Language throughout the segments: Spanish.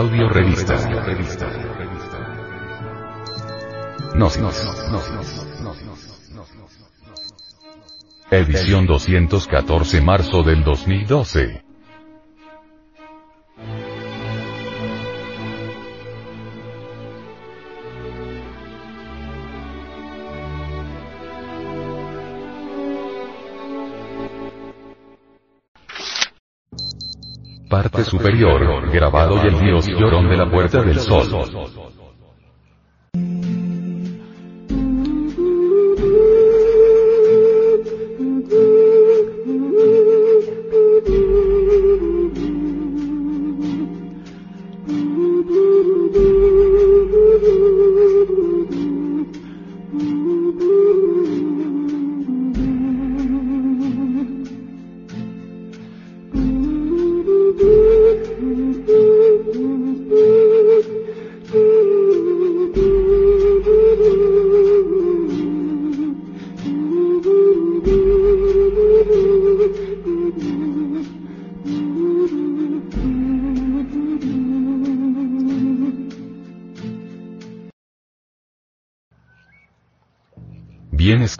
Audio revista. Gnosis. Edición 214 marzo del 2012. Parte superior, grabado y el dios llorón de la Puerta del Sol.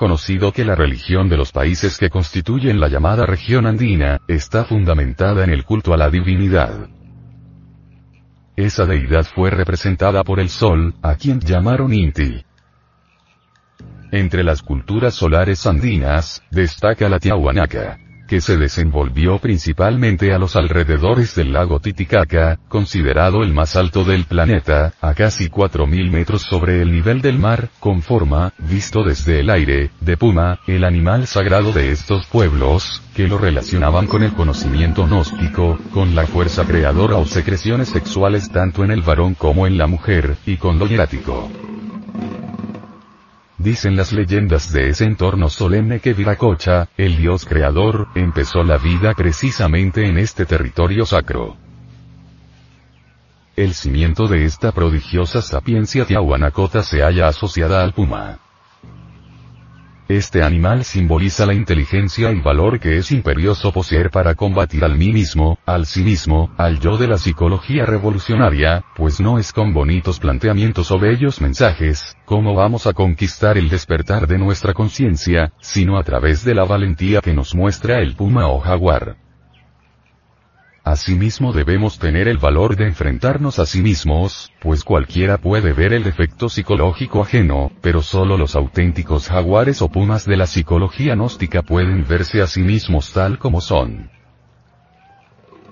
Conocido que la religión de los países que constituyen la llamada región andina, está fundamentada en el culto a la divinidad. Esa deidad fue representada por el sol, a quien llamaron Inti. Entre las culturas solares andinas, destaca la Tiahuanaca que se desenvolvió principalmente a los alrededores del lago Titicaca, considerado el más alto del planeta, a casi 4.000 metros sobre el nivel del mar, con forma, visto desde el aire, de puma, el animal sagrado de estos pueblos, que lo relacionaban con el conocimiento gnóstico, con la fuerza creadora o secreciones sexuales tanto en el varón como en la mujer, y con lo hierático. Dicen las leyendas de ese entorno solemne que Viracocha, el dios creador, empezó la vida precisamente en este territorio sacro. El cimiento de esta prodigiosa sapiencia tiahuanacota se halla asociada al puma. Este animal simboliza la inteligencia y valor que es imperioso poseer para combatir al mí mismo, al sí mismo, al yo de la psicología revolucionaria, pues no es con bonitos planteamientos o bellos mensajes, como vamos a conquistar el despertar de nuestra conciencia, sino a través de la valentía que nos muestra el puma o jaguar. Asimismo debemos tener el valor de enfrentarnos a sí mismos, pues cualquiera puede ver el defecto psicológico ajeno, pero solo los auténticos jaguares o pumas de la psicología gnóstica pueden verse a sí mismos tal como son.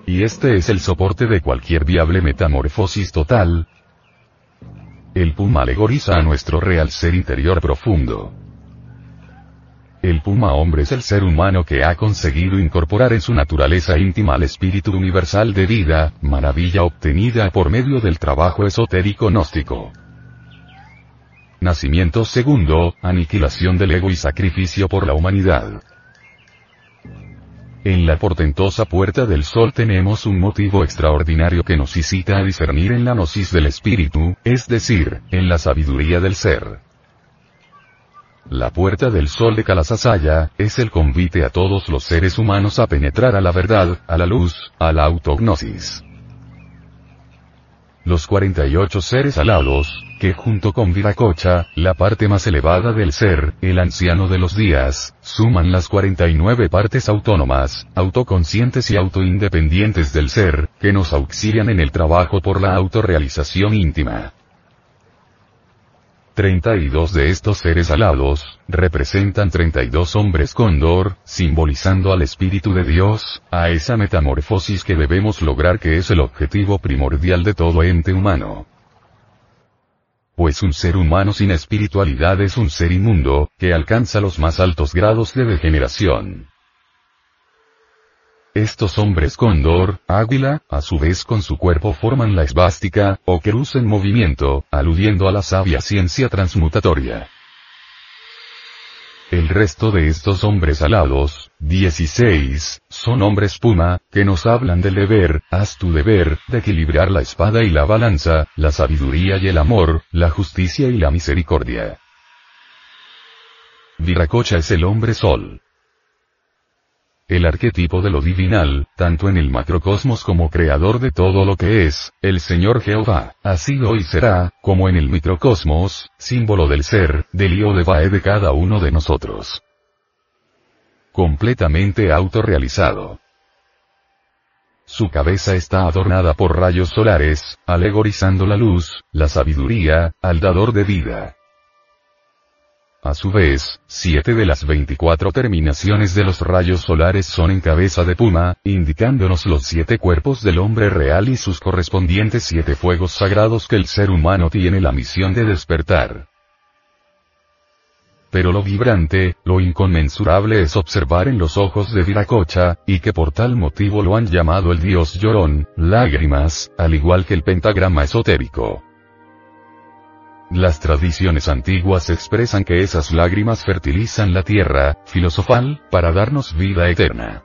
Y este es el soporte de cualquier viable metamorfosis total. El puma alegoriza a nuestro real ser interior profundo. El puma hombre es el ser humano que ha conseguido incorporar en su naturaleza íntima al espíritu universal de vida, maravilla obtenida por medio del trabajo esotérico gnóstico. Nacimiento segundo, aniquilación del ego y sacrificio por la humanidad. En la portentosa puerta del sol tenemos un motivo extraordinario que nos incita a discernir en la gnosis del espíritu, es decir, en la sabiduría del ser. La puerta del sol de Kalasasaya, es el convite a todos los seres humanos a penetrar a la verdad, a la luz, a la autognosis. Los 48 seres alados, que junto con Viracocha, la parte más elevada del ser, el anciano de los días, suman las 49 partes autónomas, autoconscientes y autoindependientes del ser, que nos auxilian en el trabajo por la autorrealización íntima. 32 de estos seres alados, representan 32 hombres cóndor, simbolizando al Espíritu de Dios, a esa metamorfosis que debemos lograr que es el objetivo primordial de todo ente humano. Pues un ser humano sin espiritualidad es un ser inmundo, que alcanza los más altos grados de degeneración. Estos hombres cóndor, águila, a su vez con su cuerpo forman la esvástica, o cruz en movimiento, aludiendo a la sabia ciencia transmutatoria. El resto de estos hombres alados, 16, son hombres puma, que nos hablan del deber, haz tu deber, de equilibrar la espada y la balanza, la sabiduría y el amor, la justicia y la misericordia. Viracocha es el hombre sol. El arquetipo de lo divinal, tanto en el macrocosmos como creador de todo lo que es, el Señor Jehová, así hoy será, como en el microcosmos, símbolo del ser, del Io de Vae de cada uno de nosotros. Completamente autorrealizado. Su cabeza está adornada por rayos solares, alegorizando la luz, la sabiduría, al dador de vida. A su vez, siete de las 24 terminaciones de los rayos solares son en cabeza de puma, indicándonos los siete cuerpos del hombre real y sus correspondientes siete fuegos sagrados que el ser humano tiene la misión de despertar. Pero lo vibrante, lo inconmensurable es observar en los ojos de Viracocha, y que por tal motivo lo han llamado el dios llorón, lágrimas, al igual que el pentagrama esotérico. Las tradiciones antiguas expresan que esas lágrimas fertilizan la tierra, filosofal, para darnos vida eterna.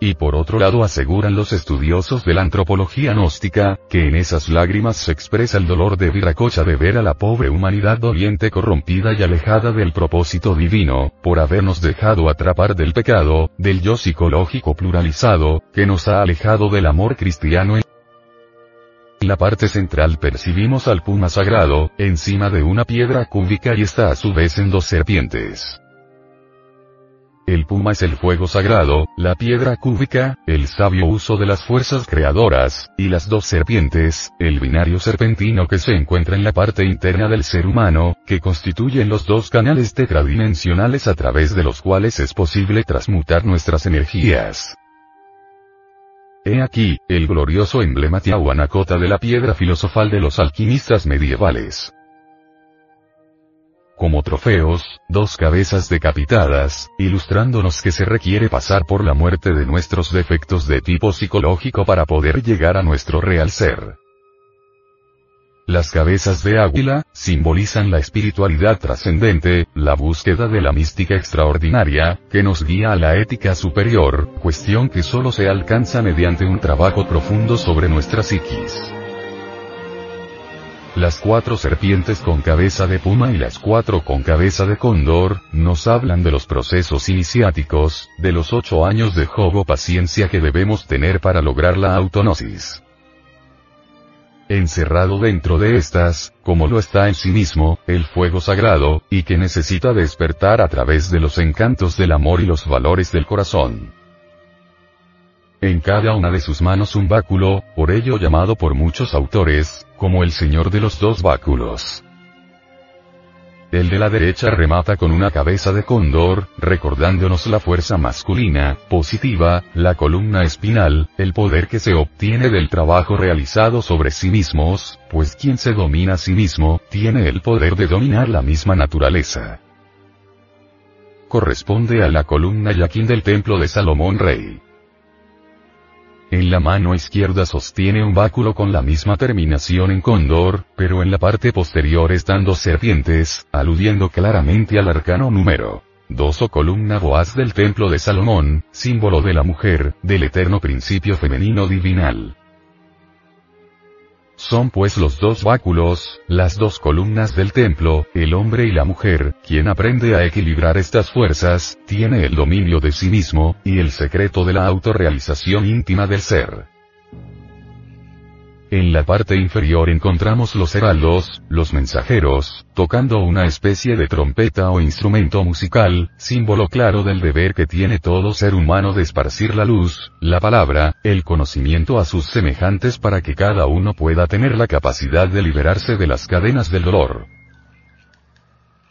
Y por otro lado aseguran los estudiosos de la antropología gnóstica, que en esas lágrimas se expresa el dolor de Viracocha de ver a la pobre humanidad doliente corrompida y alejada del propósito divino, por habernos dejado atrapar del pecado, del yo psicológico pluralizado, que nos ha alejado del amor cristiano. La parte central percibimos al puma sagrado, encima de una piedra cúbica y está a su vez en dos serpientes. El puma es el fuego sagrado, la piedra cúbica, el sabio uso de las fuerzas creadoras, y las dos serpientes, el binario serpentino que se encuentra en la parte interna del ser humano, que constituyen los dos canales tetradimensionales a través de los cuales es posible transmutar nuestras energías. He aquí, el glorioso emblema Tiahuanacota de la piedra filosofal de los alquimistas medievales como trofeos, dos cabezas decapitadas, ilustrándonos que se requiere pasar por la muerte de nuestros defectos de tipo psicológico para poder llegar a nuestro real ser. Las cabezas de águila, simbolizan la espiritualidad trascendente, la búsqueda de la mística extraordinaria, que nos guía a la ética superior, cuestión que solo se alcanza mediante un trabajo profundo sobre nuestra psiquis. Las cuatro serpientes con cabeza de puma y las cuatro con cabeza de cóndor, nos hablan de los procesos iniciáticos, de los ocho años de jogo paciencia que debemos tener para lograr la autonosis. Encerrado dentro de estas, como lo está en sí mismo, el fuego sagrado, y que necesita despertar a través de los encantos del amor y los valores del corazón. En cada una de sus manos un báculo, por ello llamado por muchos autores, como el señor de los dos báculos. El de la derecha remata con una cabeza de cóndor, recordándonos la fuerza masculina, positiva, la columna espinal, el poder que se obtiene del trabajo realizado sobre sí mismos, pues quien se domina a sí mismo, tiene el poder de dominar la misma naturaleza. Corresponde a la columna yaquín del templo de Salomón Rey. En la mano izquierda sostiene un báculo con la misma terminación en cóndor, pero en la parte posterior están dos serpientes, aludiendo claramente al arcano número 2 o columna boaz del templo de Salomón, símbolo de la mujer, del eterno principio femenino divinal. Son pues los dos báculos, las dos columnas del templo, el hombre y la mujer, quien aprende a equilibrar estas fuerzas, tiene el dominio de sí mismo, y el secreto de la autorrealización íntima del ser. En la parte inferior encontramos los heraldos, los mensajeros, tocando una especie de trompeta o instrumento musical, símbolo claro del deber que tiene todo ser humano de esparcir la luz, la palabra, el conocimiento a sus semejantes para que cada uno pueda tener la capacidad de liberarse de las cadenas del dolor.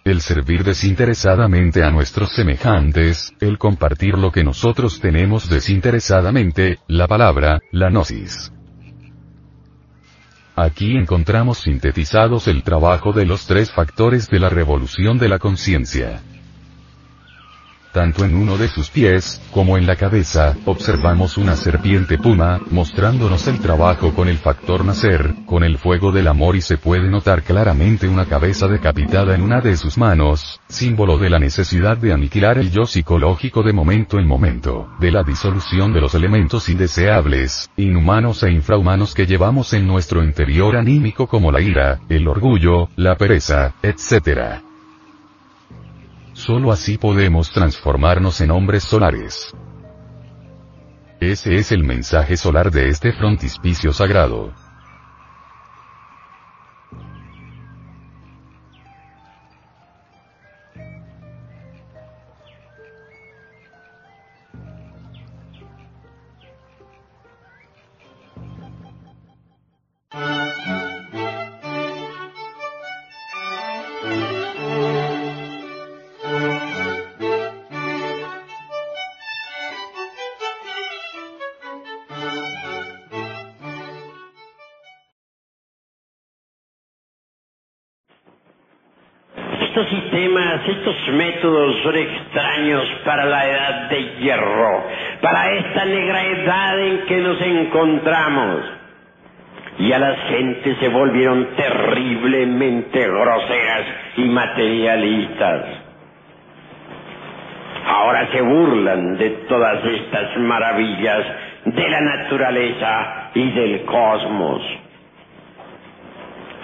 El servir desinteresadamente a nuestros semejantes, el compartir lo que nosotros tenemos desinteresadamente, la palabra, la gnosis. Aquí encontramos sintetizados el trabajo de los tres factores de la revolución de la conciencia. Tanto en uno de sus pies, como en la cabeza, observamos una serpiente puma, mostrándonos el trabajo con el factor nacer, con el fuego del amor y se puede notar claramente una cabeza decapitada en una de sus manos, símbolo de la necesidad de aniquilar el yo psicológico de momento en momento, de la disolución de los elementos indeseables, inhumanos e infrahumanos que llevamos en nuestro interior anímico como la ira, el orgullo, la pereza, etc. Solo así podemos transformarnos en hombres solares. Ese es el mensaje solar de este frontispicio sagrado. Estos sistemas, estos métodos son extraños para la edad de hierro, para esta negra edad en que nos encontramos. Y a las gentes se volvieron terriblemente groseras y materialistas. Ahora se burlan de todas estas maravillas de la naturaleza y del cosmos.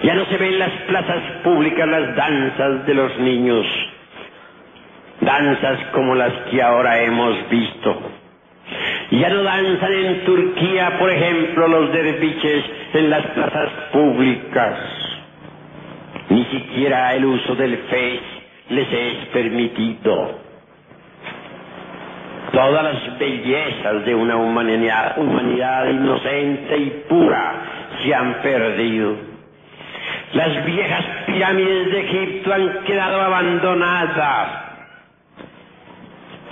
Ya no se ven en las plazas públicas las danzas de los niños, danzas como las que ahora hemos visto. Ya no danzan en Turquía, por ejemplo, los derviches en las plazas públicas. Ni siquiera el uso del fe les es permitido. Todas las bellezas de una humanidad, humanidad inocente y pura se han perdido. Las viejas pirámides de Egipto han quedado abandonadas.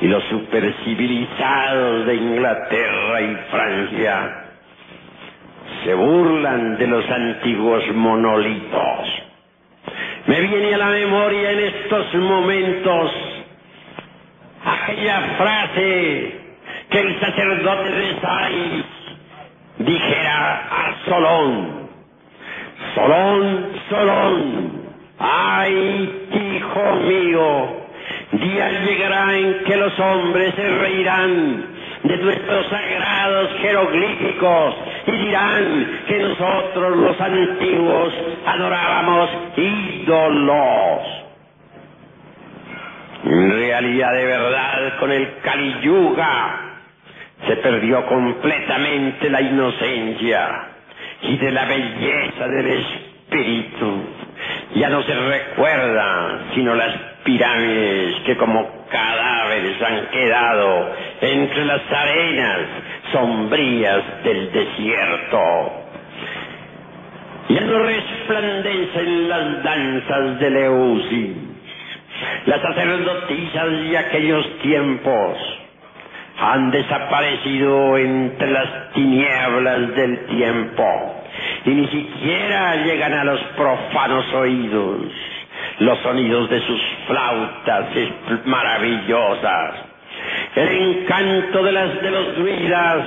Y los supercivilizados de Inglaterra y Francia se burlan de los antiguos monolitos. Me viene a la memoria en estos momentos aquella frase que el sacerdote de Sais dijera a Solón Solón, Solón, ay, hijo mío, día llegará en que los hombres se reirán de nuestros sagrados jeroglíficos y dirán que nosotros los antiguos adorábamos ídolos. En realidad de verdad con el Kali Yuga se perdió completamente la inocencia y de la belleza del espíritu. Ya no se recuerda sino las pirámides que como cadáveres han quedado entre las arenas sombrías del desierto. Ya no resplandecen las danzas de Leusis, las sacerdotisas de aquellos tiempos han desaparecido entre las tinieblas del tiempo y ni siquiera llegan a los profanos oídos los sonidos de sus flautas maravillosas. El encanto de las de los druidas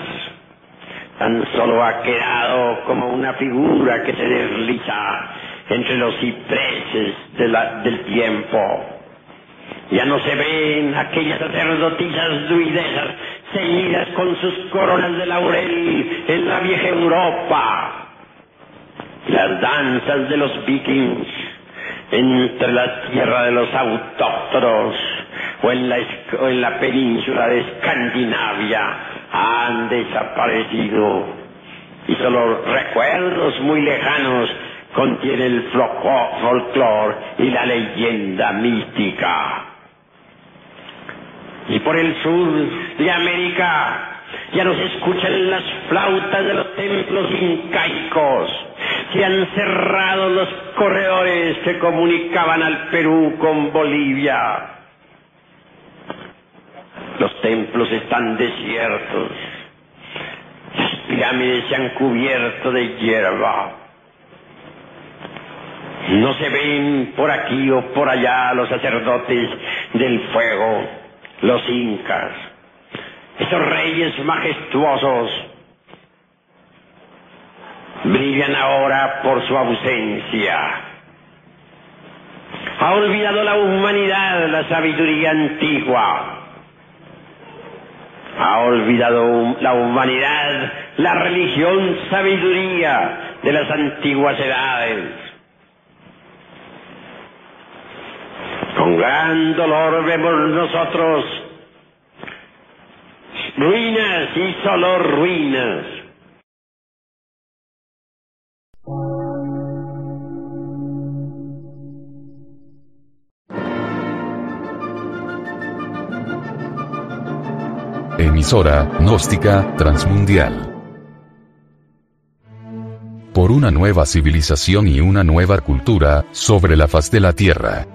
tan solo ha quedado como una figura que se desliza entre los cipreses del tiempo. Ya no se ven aquellas sacerdotisas druidesas ceñidas con sus coronas de laurel en la vieja Europa. Las danzas de los vikings entre la tierra de los autóctonos o en la, en la península de Escandinavia han desaparecido y solo recuerdos muy lejanos contiene el folclore y la leyenda mística y por el sur de América ya no se escuchan las flautas de los templos incaicos. Se han cerrado los corredores que comunicaban al Perú con Bolivia. Los templos están desiertos. Las pirámides se han cubierto de hierba. No se ven por aquí o por allá los sacerdotes del fuego los incas, esos reyes majestuosos, brillan ahora por su ausencia. Ha olvidado la humanidad la sabiduría antigua. Ha olvidado la humanidad la religión sabiduría de las antiguas edades. Con Gran dolor vemos nosotros. Ruinas y solo ruinas. Emisora, gnóstica, transmundial. Por una nueva civilización y una nueva cultura, sobre la faz de la Tierra.